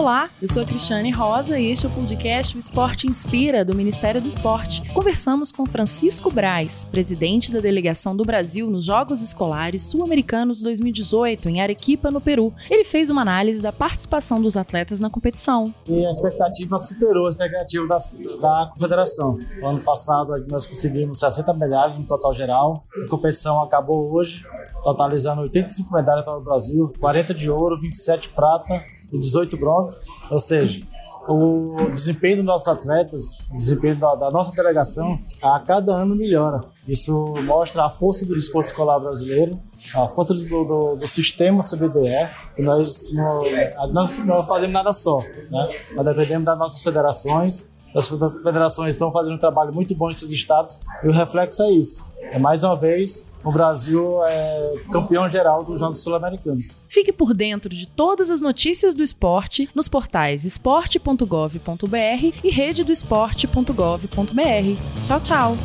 Olá, eu sou a Cristiane Rosa e este é o podcast O Esporte Inspira, do Ministério do Esporte. Conversamos com Francisco Braz, presidente da delegação do Brasil nos Jogos Escolares Sul-Americanos 2018, em Arequipa, no Peru. Ele fez uma análise da participação dos atletas na competição. E a expectativa superou a expectativa da, da confederação. No ano passado nós conseguimos 60 medalhas no total geral. A competição acabou hoje, totalizando 85 medalhas para o Brasil, 40 de ouro, 27 de prata e 18 bronzes, ou seja, o desempenho dos nossos atletas, o desempenho da, da, nossa delegação, a cada ano melhora. Isso mostra a força do esporte escolar brasileiro, a força do, do, do sistema CBDE, que nós não, nós não fazemos nada só, né? nós dependemos das nossas federações, as federações estão fazendo um trabalho muito bom em seus estados e o reflexo é isso. É mais uma vez o Brasil é campeão geral dos Jogos Sul-Americanos. Fique por dentro de todas as notícias do esporte nos portais esporte.gov.br e rededoesporte.gov.br. Tchau, tchau!